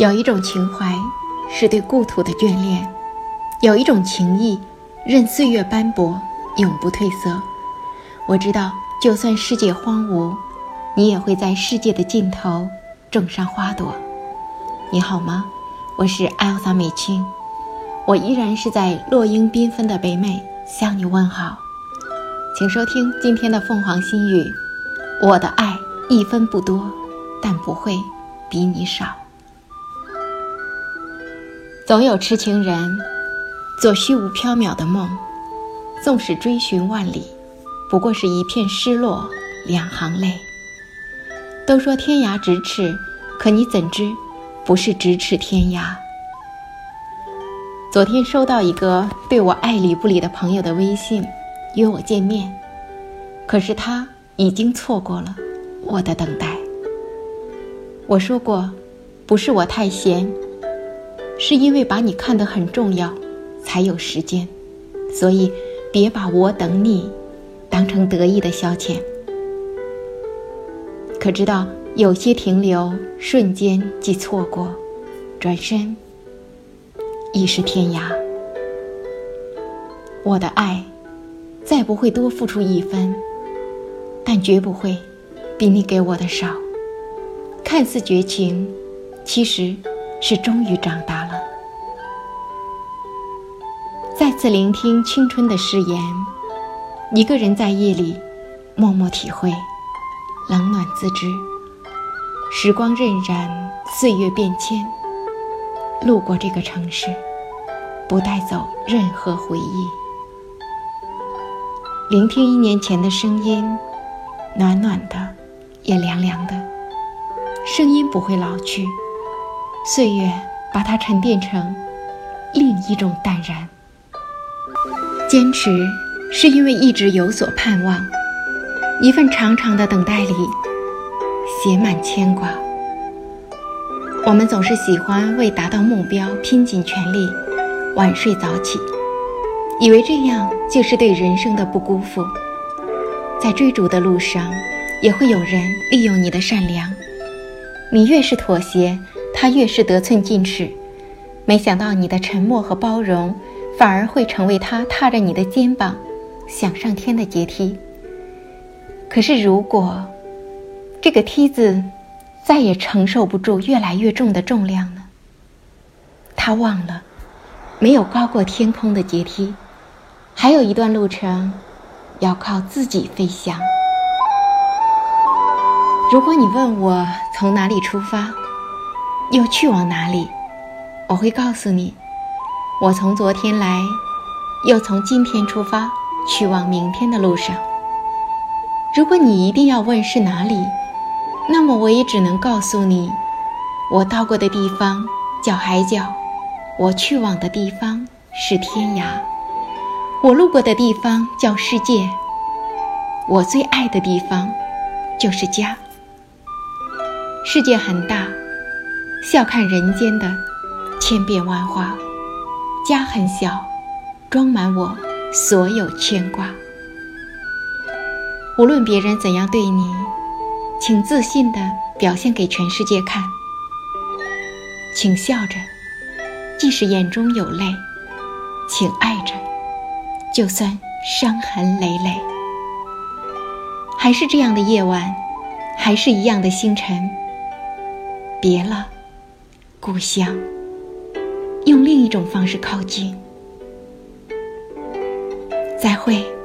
有一种情怀，是对故土的眷恋；有一种情谊，任岁月斑驳，永不褪色。我知道，就算世界荒芜，你也会在世界的尽头种上花朵。你好吗？我是艾莎美青，我依然是在落英缤纷的北美向你问好。请收听今天的凤凰心语。我的爱一分不多，但不会比你少。总有痴情人做虚无缥缈的梦，纵使追寻万里，不过是一片失落，两行泪。都说天涯咫尺，可你怎知，不是咫尺天涯。昨天收到一个对我爱理不理的朋友的微信，约我见面，可是他已经错过了我的等待。我说过，不是我太闲。是因为把你看得很重要，才有时间，所以别把我等你当成得意的消遣。可知道有些停留瞬间即错过，转身已是天涯。我的爱再不会多付出一分，但绝不会比你给我的少。看似绝情，其实是终于长大了。再次聆听青春的誓言，一个人在夜里默默体会，冷暖自知。时光荏苒，岁月变迁，路过这个城市，不带走任何回忆。聆听一年前的声音，暖暖的，也凉凉的。声音不会老去，岁月把它沉淀成另一种淡然。坚持，是因为一直有所盼望。一份长长的等待里，写满牵挂。我们总是喜欢为达到目标拼尽全力，晚睡早起，以为这样就是对人生的不辜负。在追逐的路上，也会有人利用你的善良。你越是妥协，他越是得寸进尺。没想到你的沉默和包容。反而会成为他踏着你的肩膀想上天的阶梯。可是，如果这个梯子再也承受不住越来越重的重量呢？他忘了，没有高过天空的阶梯，还有一段路程要靠自己飞翔。如果你问我从哪里出发，又去往哪里，我会告诉你。我从昨天来，又从今天出发，去往明天的路上。如果你一定要问是哪里，那么我也只能告诉你，我到过的地方叫海角，我去往的地方是天涯，我路过的地方叫世界，我最爱的地方就是家。世界很大，笑看人间的千变万化。家很小，装满我所有牵挂。无论别人怎样对你，请自信的表现给全世界看。请笑着，即使眼中有泪；请爱着，就算伤痕累累。还是这样的夜晚，还是一样的星辰。别了，故乡。用另一种方式靠近。再会。